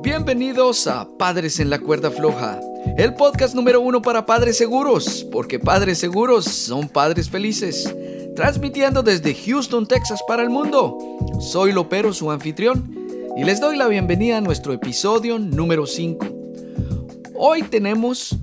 Bienvenidos a Padres en la Cuerda Floja, el podcast número uno para padres seguros, porque padres seguros son padres felices. Transmitiendo desde Houston, Texas para el mundo. Soy Lopero, su anfitrión, y les doy la bienvenida a nuestro episodio número 5. Hoy tenemos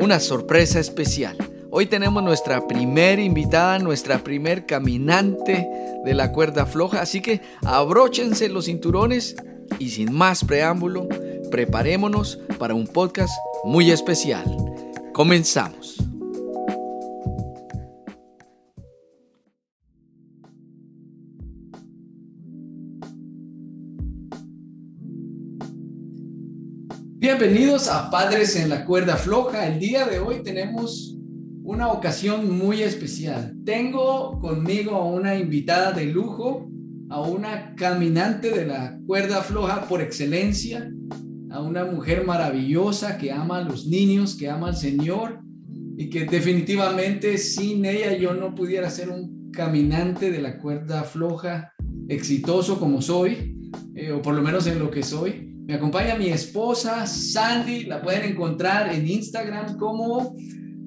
una sorpresa especial. Hoy tenemos nuestra primera invitada, nuestra primer caminante de la cuerda floja, así que abróchense los cinturones y sin más preámbulo, preparémonos para un podcast muy especial. Comenzamos. Bienvenidos a Padres en la Cuerda Floja. El día de hoy tenemos una ocasión muy especial. Tengo conmigo a una invitada de lujo a una caminante de la cuerda floja por excelencia, a una mujer maravillosa que ama a los niños, que ama al Señor y que definitivamente sin ella yo no pudiera ser un caminante de la cuerda floja exitoso como soy, eh, o por lo menos en lo que soy. Me acompaña mi esposa Sandy, la pueden encontrar en Instagram como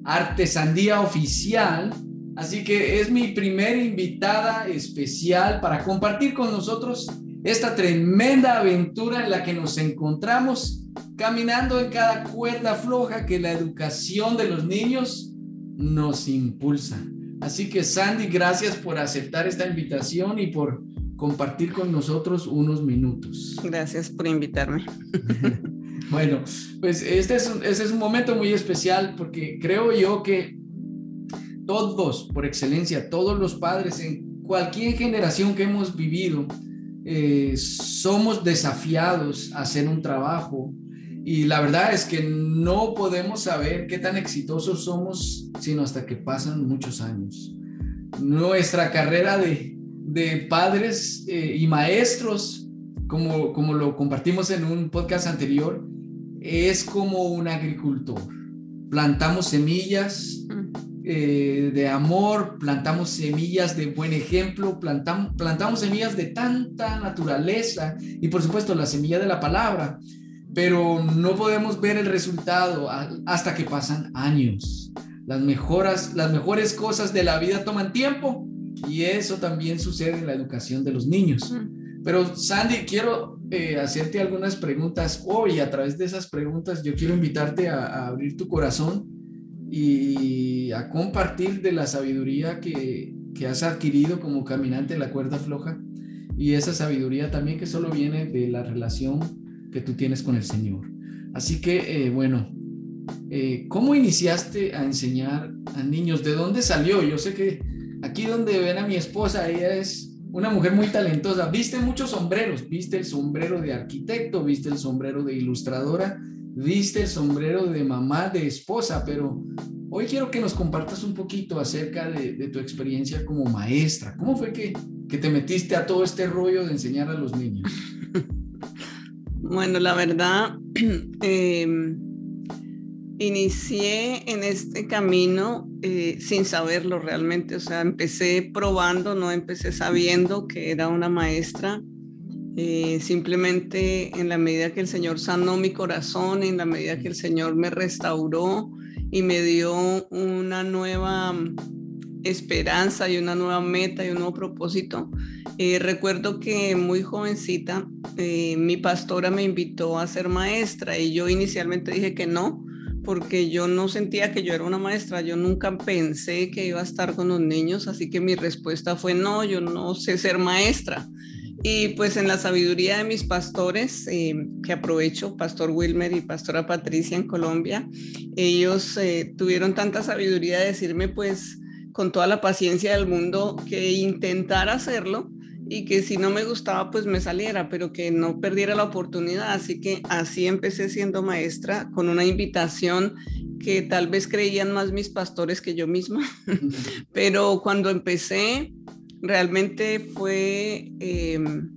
Artesandía Oficial Así que es mi primera invitada especial para compartir con nosotros esta tremenda aventura en la que nos encontramos caminando en cada cuerda floja que la educación de los niños nos impulsa. Así que Sandy, gracias por aceptar esta invitación y por compartir con nosotros unos minutos. Gracias por invitarme. bueno, pues este es, este es un momento muy especial porque creo yo que todos, por excelencia, todos los padres en cualquier generación que hemos vivido, eh, somos desafiados a hacer un trabajo y la verdad es que no podemos saber qué tan exitosos somos sino hasta que pasan muchos años. Nuestra carrera de, de padres eh, y maestros, como, como lo compartimos en un podcast anterior, es como un agricultor. Plantamos semillas, eh, de amor, plantamos semillas de buen ejemplo, plantamos, plantamos semillas de tanta naturaleza y por supuesto la semilla de la palabra, pero no podemos ver el resultado hasta que pasan años. Las, mejoras, las mejores cosas de la vida toman tiempo y eso también sucede en la educación de los niños. Pero Sandy, quiero eh, hacerte algunas preguntas hoy. A través de esas preguntas, yo quiero invitarte a abrir tu corazón y a compartir de la sabiduría que, que has adquirido como caminante en la cuerda floja y esa sabiduría también que solo viene de la relación que tú tienes con el Señor. Así que, eh, bueno, eh, ¿cómo iniciaste a enseñar a niños? ¿De dónde salió? Yo sé que aquí donde ven a mi esposa, ella es una mujer muy talentosa. Viste muchos sombreros, viste el sombrero de arquitecto, viste el sombrero de ilustradora, viste el sombrero de mamá, de esposa, pero hoy quiero que nos compartas un poquito acerca de, tu experiencia como maestra. ¿Cómo fue que, te metiste a todo este rollo de enseñar a los niños? Bueno, la verdad, em, inicié en este camino eh, sin saberlo realmente, o sea, empecé probando, no empecé sabiendo que era una maestra eh, simplemente en la medida que el Señor sanó mi corazón, en la medida que el Señor me restauró y me dio una nueva esperanza y una nueva meta y un nuevo propósito. Eh, recuerdo que muy jovencita eh, mi pastora me invitó a ser maestra y yo inicialmente dije que no, porque yo no sentía que yo era una maestra, yo nunca pensé que iba a estar con los niños, así que mi respuesta fue no, yo no sé ser maestra. Y pues en la sabiduría de mis pastores, eh, que aprovecho, Pastor Wilmer y Pastora Patricia en Colombia, ellos eh, tuvieron tanta sabiduría de decirme pues con toda la paciencia del mundo que intentara hacerlo y que si no me gustaba pues me saliera, pero que no perdiera la oportunidad. Así que así empecé siendo maestra con una invitación que tal vez creían más mis pastores que yo misma, pero cuando empecé realmente fue em,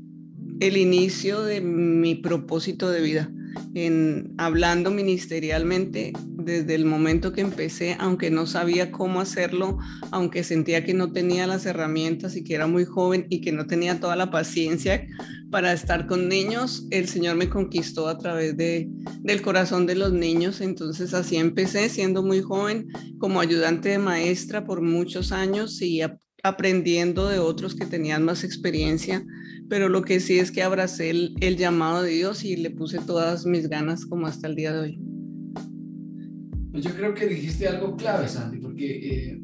el inicio de mi propósito de vida. En, hablando ministerialmente, desde el momento que empecé, aunque no sabía cómo hacerlo, aunque sentía que no tenía las herramientas y que era muy joven y que no tenía toda la paciencia para estar con niños, el Señor me conquistó a través de, del corazón de los niños. Entonces así empecé siendo muy joven como ayudante de maestra por muchos años y aprendiendo de otros que tenían más experiencia. Pero lo que sí es que abracé el, el llamado de Dios y le puse todas mis ganas como hasta el día de hoy. Pues yo creo que dijiste algo clave, Sandy, porque eh,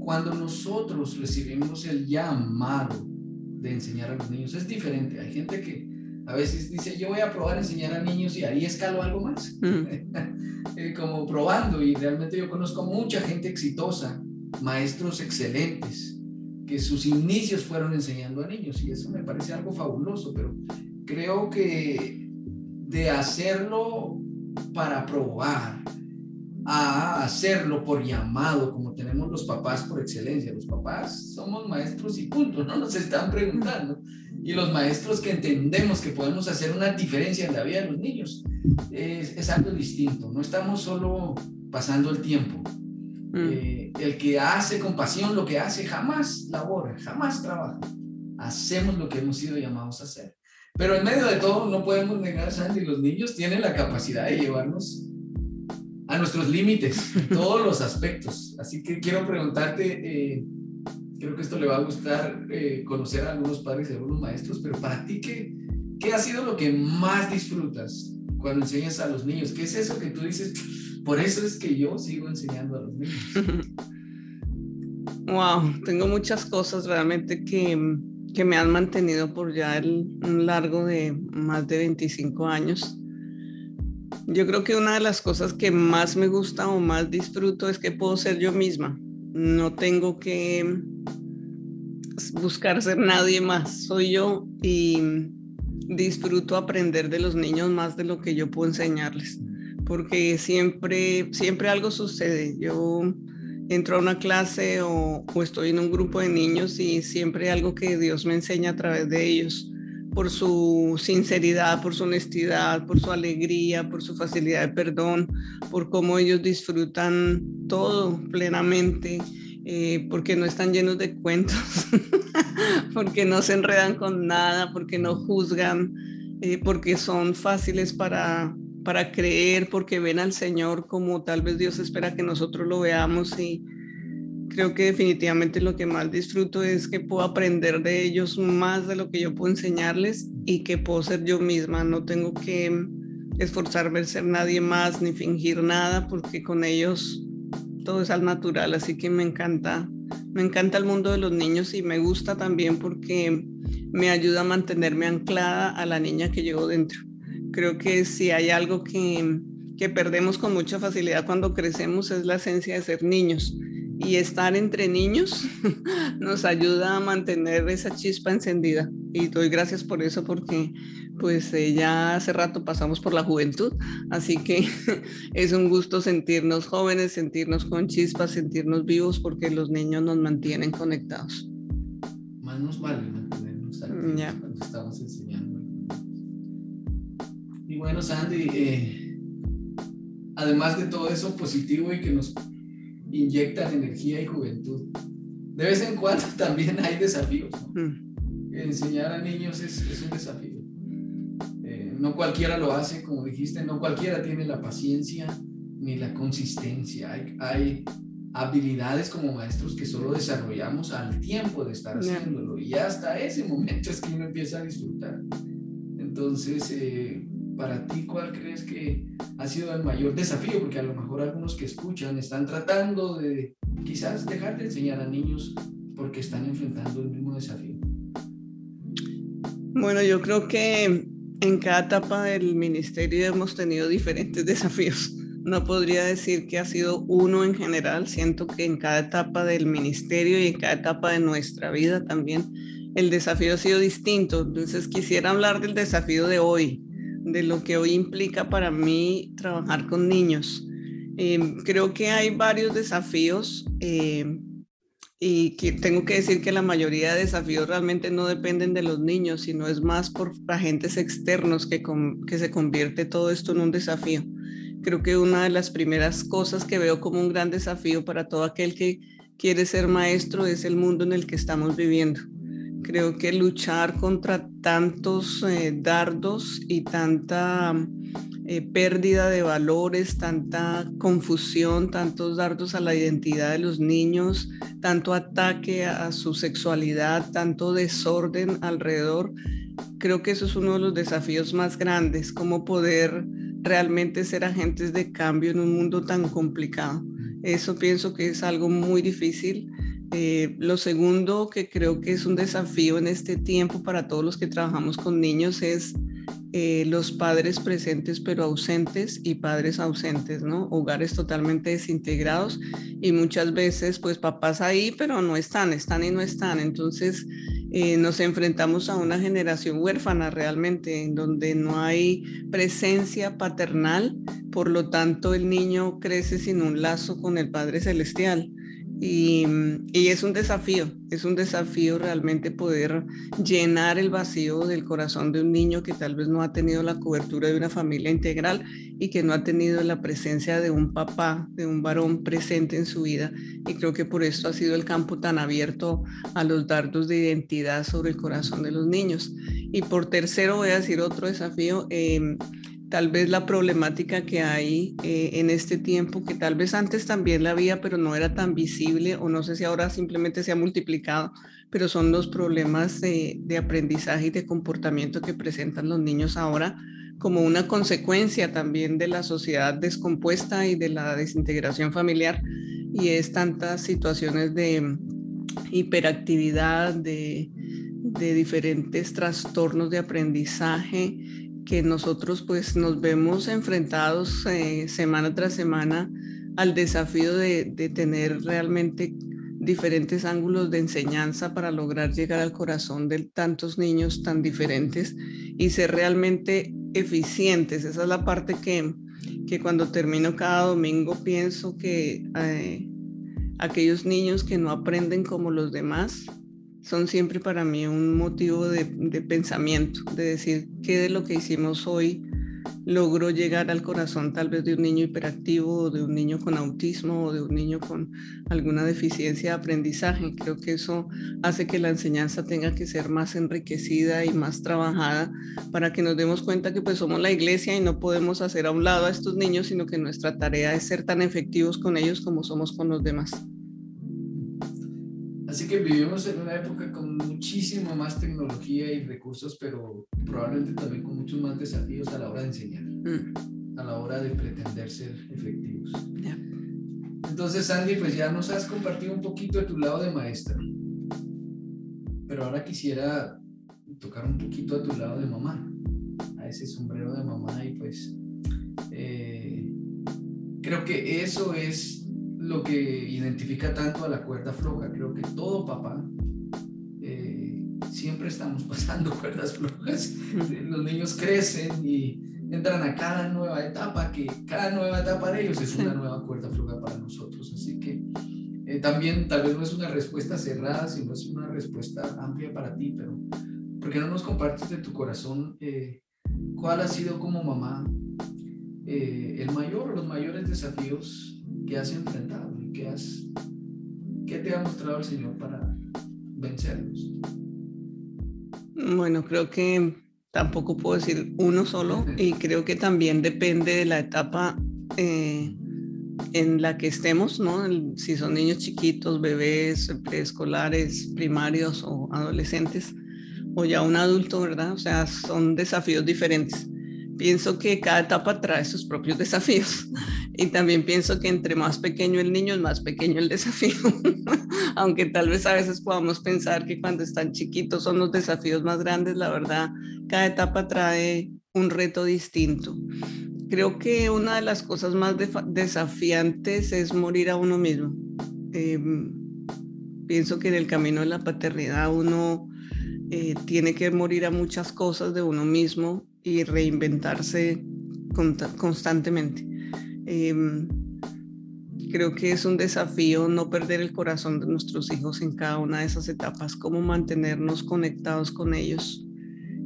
cuando nosotros recibimos el llamado de enseñar a los niños, es diferente. Hay gente que a veces dice, yo voy a probar a enseñar a niños y ahí escalo algo más, eh, como probando. Y realmente yo conozco mucha gente exitosa, maestros excelentes, que sus inicios fueron enseñando a niños y eso me parece algo fabuloso, pero creo que de hacerlo para probar, a hacerlo por llamado, como tenemos los papás por excelencia. Los papás somos maestros y punto, no nos están preguntando. Y los maestros que entendemos que podemos hacer una diferencia en la vida de los niños, es, es algo distinto. No estamos solo pasando el tiempo. Mm. Eh, el que hace con pasión lo que hace jamás labora, jamás trabaja. Hacemos lo que hemos sido llamados a hacer. Pero en medio de todo, no podemos negar, Sandy, los niños tienen la capacidad de llevarnos a nuestros límites en todos los aspectos. Así que quiero preguntarte, eh, creo que esto le va a gustar eh, conocer a algunos padres y a algunos maestros, pero para ti, ¿qué, ¿qué ha sido lo que más disfrutas cuando enseñas a los niños? ¿Qué es eso que tú dices? Por eso es que yo sigo enseñando a los niños. Wow, tengo muchas cosas realmente que, que me han mantenido por ya el, un largo de más de 25 años. Yo creo que una de las cosas que más me gusta o más disfruto es que puedo ser yo misma. No tengo que buscar ser nadie más. Soy yo y disfruto aprender de los niños más de lo que yo puedo enseñarles. Porque siempre, siempre algo sucede. Yo entro a una clase o, estoy en un grupo de niños y siempre algo que Dios me enseña a través de ellos por su sinceridad, por su honestidad, por su alegría, por su facilidad de perdón, por cómo ellos disfrutan todo plenamente, eh, porque no están llenos de cuentos, porque no se enredan con nada, porque no juzgan, eh, porque son fáciles para, para creer, porque ven al Señor como tal vez Dios espera que nosotros lo veamos y creo que definitivamente lo que más disfruto es que puedo aprender de ellos más de lo que yo puedo enseñarles y que puedo ser yo misma. No tengo que esforzarme en ser nadie más ni fingir nada porque con ellos todo es al natural. Así que me encanta, me encanta el mundo de los niños y me gusta también porque me ayuda a mantenerme anclada a la niña que llevo dentro. Creo que si hay algo que, que perdemos con mucha facilidad cuando crecemos es la esencia de ser niños y estar entre niños nos ayuda a mantener esa chispa encendida. Y doy gracias por eso porque pues eh, ya hace rato pasamos por la juventud, así que es un gusto sentirnos jóvenes, sentirnos con chispa, sentirnos vivos porque los niños nos mantienen conectados. Más nos vale mantenernos activos cuando estamos enseñando. Bueno, Sandy, eh, además de todo eso positivo y que nos inyectan energía y juventud. De vez en cuando también hay desafíos. Mm. Enseñar a niños es, es un desafío. Eh, no cualquiera lo hace, como dijiste, no cualquiera tiene la paciencia ni la consistencia. Hay, hay habilidades como maestros que solo desarrollamos al tiempo de estar haciéndolo y hasta ese momento es que uno empieza a disfrutar. Entonces, eh, para ti, ¿cuál crees que ha sido el mayor desafío? Porque a lo mejor algunos que escuchan están tratando de quizás dejar de enseñar a niños porque están enfrentando el mismo desafío. Bueno, yo creo que en cada etapa del ministerio hemos tenido diferentes desafíos. No podría decir que ha sido uno en general. Siento que en cada etapa del ministerio y en cada etapa de nuestra vida también el desafío ha sido distinto. Entonces quisiera hablar del desafío de hoy, de lo que hoy implica para mí trabajar con niños. Em, creo que hay varios desafíos em, y que tengo que decir que la mayoría de desafíos realmente no dependen de los niños, sino es más por agentes externos que, que se convierte todo esto en un desafío. creo que una de las primeras cosas que veo como un gran desafío para todo aquel que quiere ser maestro es el mundo en el que estamos viviendo. Creo que luchar contra tantos eh, dardos y tanta eh, pérdida de valores, tanta confusión, tantos dardos a la identidad de los niños, tanto ataque a su sexualidad, tanto desorden alrededor, creo que eso es uno de los desafíos más grandes, cómo poder realmente ser agentes de cambio en un mundo tan complicado. Eso pienso que es algo muy difícil. Eh, lo segundo que creo que es un desafío en este tiempo para todos los que trabajamos con niños es eh, los padres presentes pero ausentes y padres ausentes, ¿no? Hogares totalmente desintegrados y muchas veces pues papás ahí pero no están, están y no están. Entonces eh, nos enfrentamos a una generación huérfana realmente, en donde no hay presencia paternal, por lo tanto el niño crece sin un lazo con el Padre Celestial. Y, es un desafío, es un desafío realmente poder llenar el vacío del corazón de un niño que tal vez no ha tenido la cobertura de una familia integral y que no ha tenido la presencia de un papá, de un varón presente en su vida. Y creo que por esto ha sido el campo tan abierto a los dardos de identidad sobre el corazón de los niños. Y por tercero voy a decir otro desafío. Eh, tal vez la problemática que hay eh, en este tiempo, que tal vez antes también la había, pero no era tan visible, o no sé si ahora simplemente se ha multiplicado, pero son los problemas de, aprendizaje y de comportamiento que presentan los niños ahora como una consecuencia también de la sociedad descompuesta y de la desintegración familiar, y es tantas situaciones de hiperactividad, de diferentes trastornos de aprendizaje, que nosotros pues nos vemos enfrentados eh, semana tras semana al desafío de, tener realmente diferentes ángulos de enseñanza para lograr llegar al corazón de tantos niños tan diferentes y ser realmente eficientes. Esa es la parte que, que cuando termino cada domingo pienso que eh, aquellos niños que no aprenden como los demás, son siempre para mí un motivo de, pensamiento, de decir qué de lo que hicimos hoy logró llegar al corazón tal vez de un niño hiperactivo o de un niño con autismo o de un niño con alguna deficiencia de aprendizaje. Creo que eso hace que la enseñanza tenga que ser más enriquecida y más trabajada para que nos demos cuenta que pues somos la iglesia y no podemos hacer a un lado a estos niños, sino que nuestra tarea es ser tan efectivos con ellos como somos con los demás. Así que vivimos en una época con muchísimo más tecnología y recursos, pero probablemente también con muchos más desafíos a la hora de enseñar, mm. a la hora de pretender ser efectivos. Entonces, Sandy, pues ya nos has compartido un poquito de tu lado de maestra, pero ahora quisiera tocar un poquito a tu lado de mamá, a ese sombrero de mamá y pues eh, creo que eso es lo que identifica tanto a la cuerda floja. Creo que todo papá eh, siempre estamos pasando cuerdas flojas. Los niños crecen y entran a cada nueva etapa, que cada nueva etapa de ellos es una nueva cuerda floja para nosotros. Así que eh, también tal vez no es una respuesta cerrada, sino es una respuesta amplia para ti, pero ¿por qué no nos compartes de tu corazón eh, cuál ha sido como mamá el mayor los mayores desafíos ¿Qué has enfrentado y qué, has, qué te ha mostrado el Señor para vencerlos? Bueno, creo que tampoco puedo decir uno solo y creo que también depende de la etapa eh, en la que estemos, ¿no? Si son niños chiquitos, bebés, preescolares, primarios o adolescentes, o ya un adulto, ¿verdad? O sea, son desafíos diferentes. Pienso que cada etapa trae sus propios desafíos. Y también pienso que entre más pequeño el niño es más pequeño el desafío, aunque tal vez a veces podamos pensar que cuando están chiquitos son los desafíos más grandes, la verdad, cada etapa trae un reto distinto. Creo que una de las cosas más desafiantes es morir a uno mismo. Em, pienso que en el camino de la paternidad uno eh, tiene que morir a muchas cosas de uno mismo y reinventarse constantemente. Em, creo que es un desafío no perder el corazón de nuestros hijos en cada una de esas etapas, cómo mantenernos conectados con ellos,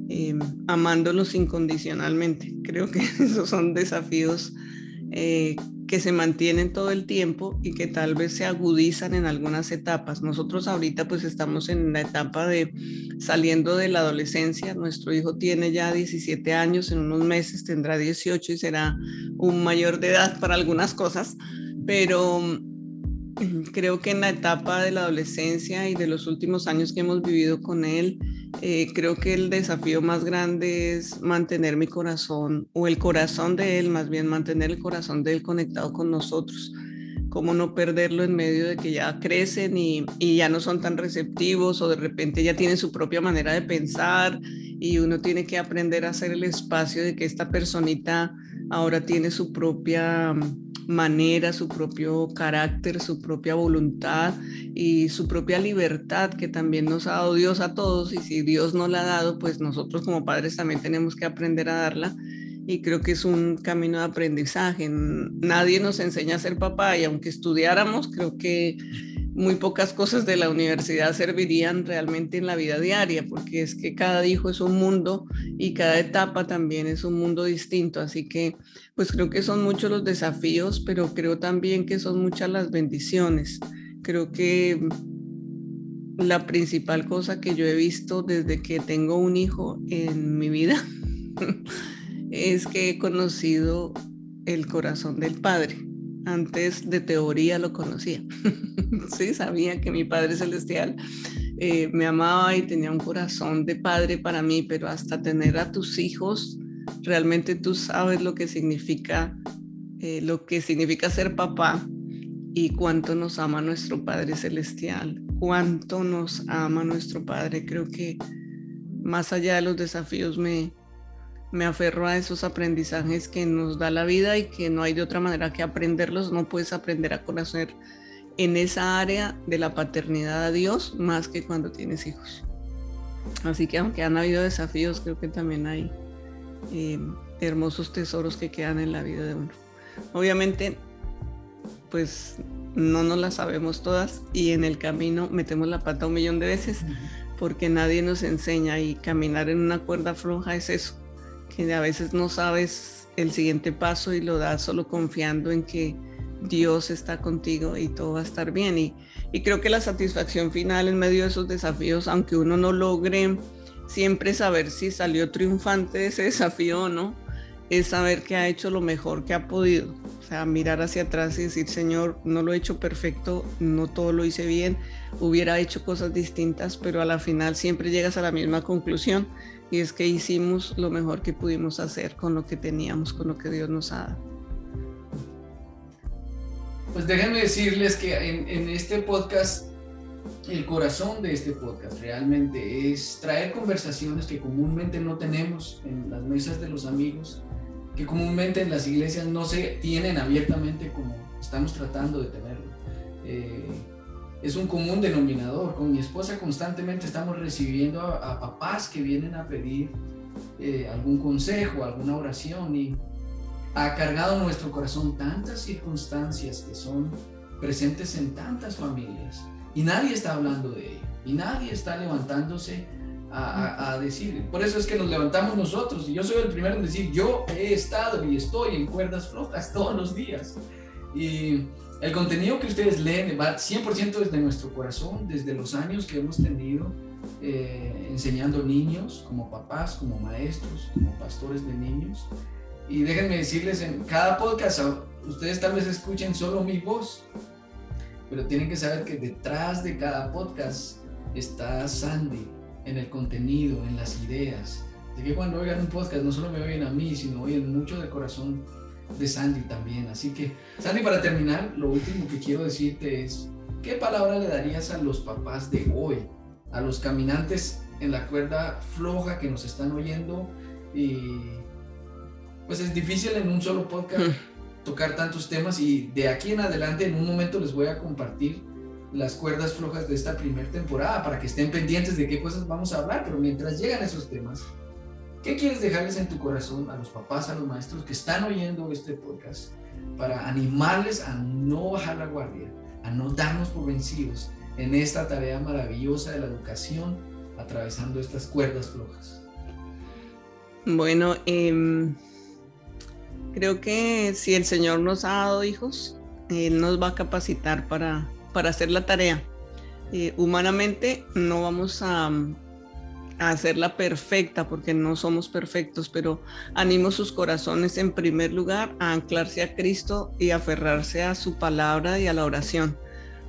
em, amándolos incondicionalmente. Creo que esos son desafíos eh, que se mantienen todo el tiempo y que tal vez se agudizan en algunas etapas. Nosotros ahorita pues estamos en la etapa de saliendo de la adolescencia. Nuestro hijo tiene ya 17 años, en unos meses tendrá 18 y será un mayor de edad para algunas cosas, pero creo que en la etapa de la adolescencia y de los últimos años que hemos vivido con él, eh, creo que el desafío más grande es mantener mi corazón, o el corazón de él, más bien mantener el corazón de él conectado con nosotros. Cómo no perderlo en medio de que ya crecen y, y ya no son tan receptivos o de repente ya tienen su propia manera de pensar y uno tiene que aprender a hacer el espacio de que esta personita ahora tiene su propia manera, su propio carácter, su propia voluntad y su propia libertad que también nos ha dado Dios a todos y si Dios no la ha dado, pues nosotros como padres también tenemos que aprender a darla y creo que es un camino de aprendizaje. Nadie nos enseña a ser papá y aunque estudiáramos, creo que muy pocas cosas de la universidad servirían realmente en la vida diaria, porque es que cada hijo es un mundo y cada etapa también es un mundo distinto. Así que, pues creo que son muchos los desafíos, pero creo también que son muchas las bendiciones. Creo que la principal cosa que yo he visto desde que tengo un hijo en mi vida es que he conocido el corazón del Padre antes de teoría lo conocía. sí, sabía que mi Padre Celestial eh, me amaba y tenía un corazón de padre para mí, pero hasta tener a tus hijos, realmente tú sabes lo que significa, eh, lo que significa ser papá y cuánto nos ama nuestro Padre Celestial, cuánto nos ama nuestro Padre. Creo que más allá de los desafíos me, me aferro a esos aprendizajes que nos da la vida y que no hay de otra manera que aprenderlos. No puedes aprender a conocer en esa área de la paternidad a Dios más que cuando tienes hijos. Así que aunque han habido desafíos, creo que también hay eh, hermosos tesoros que quedan en la vida de uno. Obviamente, pues no nos las sabemos todas y en el camino metemos la pata un millón de veces porque nadie nos enseña y caminar en una cuerda floja es eso, que a veces no sabes el siguiente paso y lo das solo confiando en que Dios está contigo y todo va a estar bien. Y, y creo que la satisfacción final en medio de esos desafíos, aunque uno no logre siempre saber si salió triunfante de ese desafío o no, es saber que ha hecho lo mejor que ha podido. Sea, mirar hacia atrás y decir, Señor, no lo he hecho perfecto, no todo lo hice bien, hubiera hecho cosas distintas, pero a la final siempre llegas a la misma conclusión y es que hicimos lo mejor que pudimos hacer con lo que teníamos, con lo que Dios nos ha dado. Pues déjenme decirles que en, este podcast, el corazón de este podcast realmente es traer conversaciones que comúnmente no tenemos en las mesas de los amigos, que comúnmente en las iglesias no se tienen abiertamente como estamos tratando de tenerlo. Eh, es un común denominador. Con mi esposa constantemente estamos recibiendo a, papás que vienen a pedir eh, algún consejo, alguna oración y ha cargado nuestro corazón tantas circunstancias que son presentes en tantas familias y nadie está hablando de ello y nadie está levantándose a, a, decir. Por eso es que nos levantamos nosotros y yo soy el primero en decir, yo he estado y estoy en cuerdas flojas todos los días. Y el contenido que ustedes leen va 100% desde nuestro corazón, desde los años que hemos tenido eh, enseñando niños, como papás, como maestros, como pastores de niños. Y déjenme decirles, en cada podcast, ustedes tal vez escuchen solo mi voz, pero tienen que saber que detrás de cada podcast está Sandy en el contenido, en las ideas. De que cuando oigan un podcast no solo me oyen a mí, sino oyen mucho de corazón de Sandy también. Así que, Sandy, para terminar, lo último que quiero decirte es, ¿qué palabra le darías a los papás de hoy? A los caminantes en la cuerda floja que nos están oyendo y pues es difícil en un solo podcast hmm. tocar tantos temas y de aquí en adelante en un momento les voy a compartir las cuerdas flojas de esta primera temporada para que estén pendientes de qué cosas vamos a hablar, pero mientras llegan esos temas, ¿Qué quieres dejarles en tu corazón a los papás, a los maestros que están oyendo este podcast para animarles a no bajar la guardia, a no darnos por vencidos en esta tarea maravillosa de la educación, atravesando estas cuerdas flojas? Bueno, em, Creo que si el Señor nos ha dado hijos, Él nos va a capacitar para, para hacer la tarea. Eh, humanamente no vamos a, a hacerla perfecta porque no somos perfectos, pero animo sus corazones en primer lugar a anclarse a Cristo y aferrarse a su palabra y a la oración,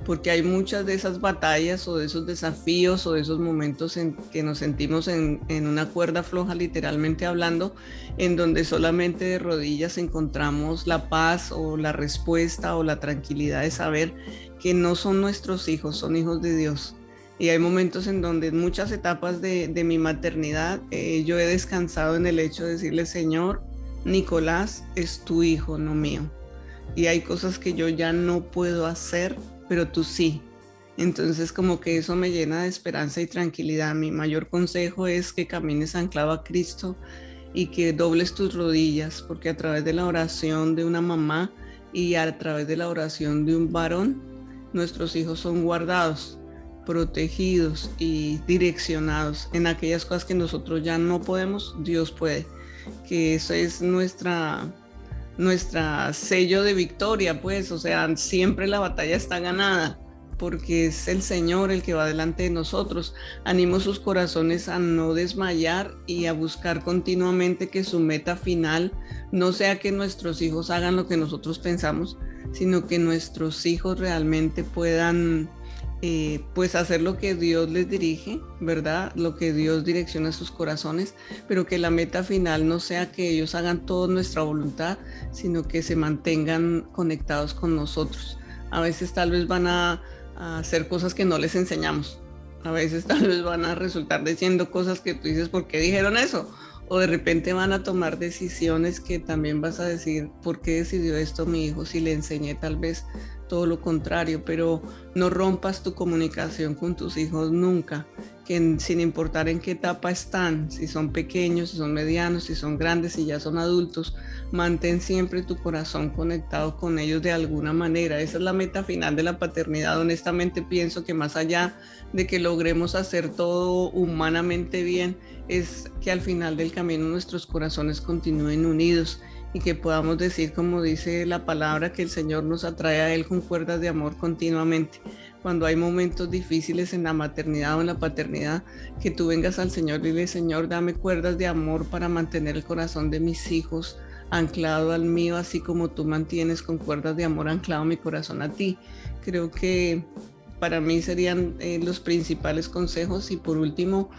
porque hay muchas de esas batallas o de esos desafíos o de esos momentos en que nos sentimos en, en una cuerda floja, literalmente hablando, en donde solamente de rodillas encontramos la paz o la respuesta o la tranquilidad de saber que no son nuestros hijos, son hijos de Dios y hay momentos en donde en muchas etapas de, mi maternidad eh, yo he descansado en el hecho de decirle, Señor, Nicolás es tu hijo, no mío. Y hay cosas que yo ya no puedo hacer, pero tú sí. Entonces como que eso me llena de esperanza y tranquilidad. Mi mayor consejo es que camines anclado a Cristo y que dobles tus rodillas, porque a través de la oración de una mamá y a través de la oración de un varón, nuestros hijos son guardados protegidos y direccionados en aquellas cosas que nosotros ya no podemos, Dios puede. Que eso es nuestra nuestra sello de victoria, pues, o sea, siempre la batalla está ganada, porque es el Señor el que va delante de nosotros. Animo sus corazones a no desmayar y a buscar continuamente que su meta final no sea que nuestros hijos hagan lo que nosotros pensamos, sino que nuestros hijos realmente puedan eh, pues hacer lo que Dios les dirige, ¿verdad? Lo que Dios direcciona a sus corazones, pero que la meta final no sea que ellos hagan toda nuestra voluntad, sino que se mantengan conectados con nosotros. A veces tal vez van a, hacer cosas que no les enseñamos. A veces tal vez van a resultar diciendo cosas que tú dices, ¿por qué dijeron eso? O de repente van a tomar decisiones que también vas a decir, ¿por qué decidió esto mi hijo si le enseñé tal vez todo lo contrario, pero no rompas tu comunicación con tus hijos nunca, que sin importar en qué etapa están, si son pequeños, si son medianos, si son grandes, si ya son adultos, mantén siempre tu corazón conectado con ellos de alguna manera. Esa es la meta final de la paternidad. Honestamente pienso que más allá de que logremos hacer todo humanamente bien, es que al final del camino nuestros corazones continúen unidos y que podamos decir, como dice la palabra, que el Señor nos atrae a Él con cuerdas de amor continuamente. Cuando hay momentos difíciles en la maternidad o en la paternidad, que tú vengas al Señor y dile, Señor, dame cuerdas de amor para mantener el corazón de mis hijos anclado al mío, así como tú mantienes con cuerdas de amor anclado mi corazón a ti. Creo que para mí serían eh, los principales consejos y por último,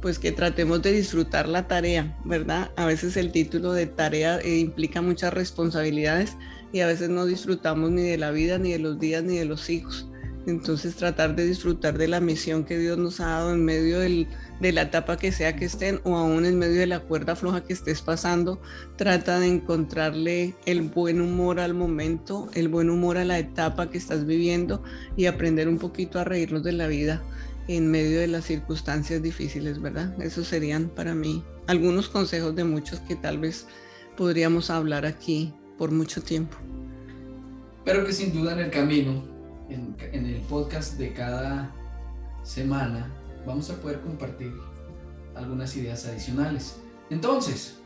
pues que tratemos de disfrutar la tarea, ¿verdad? A veces el título de tarea eh, implica muchas responsabilidades y a veces no disfrutamos ni de la vida, ni de los días, ni de los hijos. Entonces tratar de disfrutar de la misión que Dios nos ha dado en medio de la etapa que sea que estén o aún en medio de la cuerda floja que estés pasando, trata de encontrarle el buen humor al momento, el buen humor a la etapa que estás viviendo y aprender un poquito a reírnos de la vida en medio de las circunstancias difíciles, ¿verdad? Esos serían para mí algunos consejos de muchos que tal vez podríamos hablar aquí por mucho tiempo. Pero que sin duda en el camino, en, el podcast de cada semana, vamos a poder compartir algunas ideas adicionales. Entonces,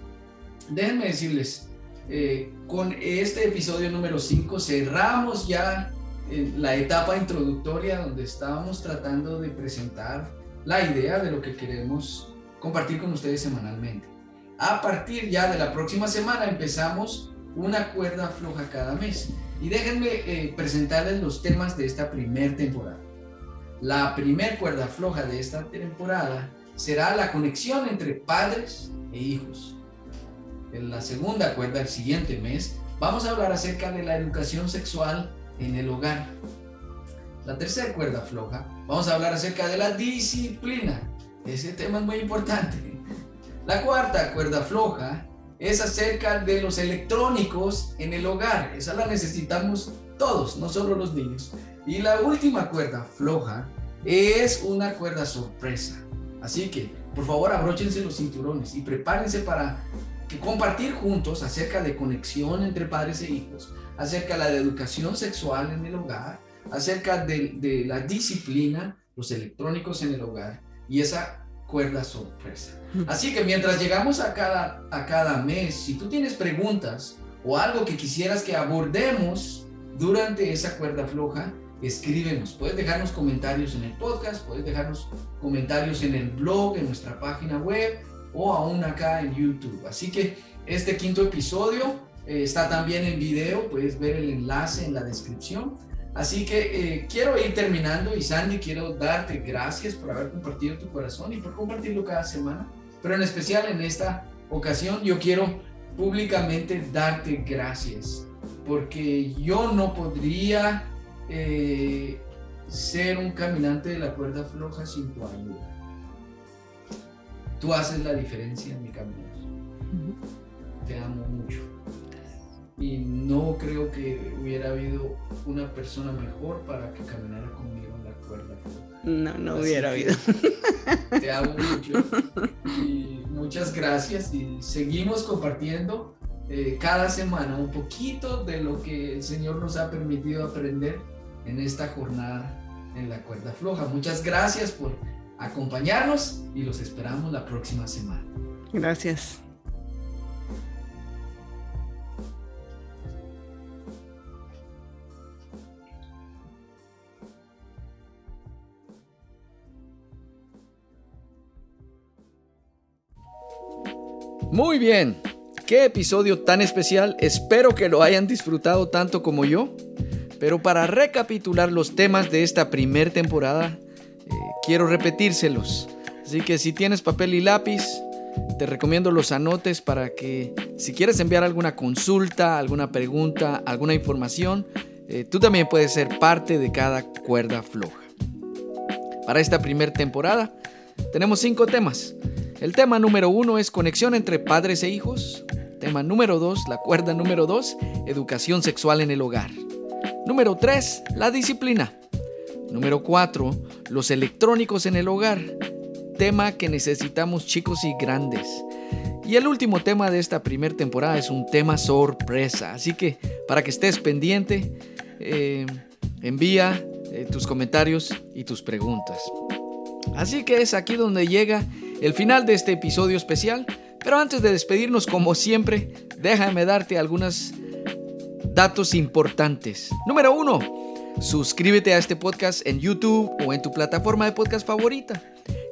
déjenme decirles, eh, con este episodio número 5 cerramos ya la etapa introductoria donde estábamos tratando de presentar la idea de lo que queremos compartir con ustedes semanalmente. A partir ya de la próxima semana empezamos una cuerda floja cada mes. Y déjenme eh, presentarles los temas de esta primera temporada. La primer cuerda floja de esta temporada será la conexión entre padres e hijos. En la segunda cuerda, el siguiente mes, vamos a hablar acerca de la educación sexual en el hogar. La tercera cuerda floja, vamos a hablar acerca de la disciplina. Ese tema es muy importante. La cuarta cuerda floja es acerca de los electrónicos en el hogar. Esa la necesitamos todos, no solo los niños. Y la última cuerda floja es una cuerda sorpresa. Así que, por favor, abróchense los cinturones y prepárense para compartir juntos acerca de conexión entre padres e hijos, acerca de la educación sexual en el hogar, acerca de, la disciplina, los electrónicos en el hogar y esa cuerda sorpresa. Así que mientras llegamos a cada, a cada mes, si tú tienes preguntas o algo que quisieras que abordemos durante esa cuerda floja, escríbenos. Puedes dejarnos comentarios en el podcast, puedes dejarnos comentarios en el blog, en nuestra página web o aún acá en YouTube. Así que este quinto episodio eh, está también en video, puedes ver el enlace en la descripción. Así que eh, quiero ir terminando y Sandy, quiero darte gracias por haber compartido tu corazón y por compartirlo cada semana, pero en especial en esta ocasión yo quiero públicamente darte gracias porque yo no podría eh, ser un caminante de la cuerda floja sin tu ayuda. Tú haces la diferencia en mi camino. Creo que hubiera habido una persona mejor para que caminara conmigo en la cuerda floja. No, no hubiera habido. Te amo mucho. Y muchas gracias. Y seguimos compartiendo eh, cada semana un poquito de lo que el Señor nos ha permitido aprender en esta jornada en la cuerda floja. Muchas gracias por acompañarnos y los esperamos la próxima semana. Gracias. Muy bien, qué episodio tan especial. Espero que lo hayan disfrutado tanto como yo. Pero para recapitular los temas de esta primer temporada, eh, quiero repetírselos. Así que si tienes papel y lápiz, te recomiendo los anotes para que si quieres enviar alguna consulta, alguna pregunta, alguna información, eh, tú también puedes ser parte de cada cuerda floja. Para esta primera temporada tenemos cinco temas. El tema número uno es conexión entre padres e hijos. Tema número dos, la cuerda número dos, educación sexual en el hogar. Número 3. La disciplina. Número 4. Los electrónicos en el hogar. Tema que necesitamos chicos y grandes. Y el último tema de esta primera temporada es un tema sorpresa. Así que para que estés pendiente, eh, envía eh, tus comentarios y tus preguntas. Así que es aquí donde llega el final de este episodio especial. Pero antes de despedirnos, como siempre, déjame darte algunas datos importantes. Número uno, suscríbete a este podcast en YouTube o en tu plataforma de podcast favorita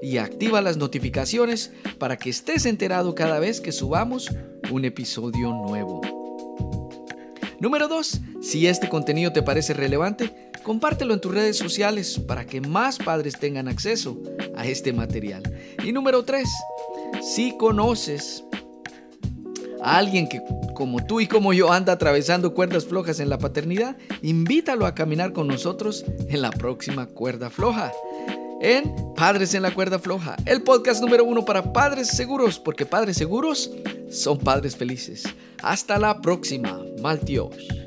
y activa las notificaciones para que estés enterado cada vez que subamos un episodio nuevo. Número 2. Si este contenido te parece relevante, compártelo en tus redes sociales para que más padres tengan acceso a este material. Y número 3. Si conoces a alguien que como tú y como yo anda atravesando cuerdas flojas en la paternidad, invítalo a caminar con nosotros en la próxima cuerda floja. En Padres en la cuerda floja, el podcast número uno para padres seguros, porque padres seguros son padres felices. Hasta la próxima, Maltios.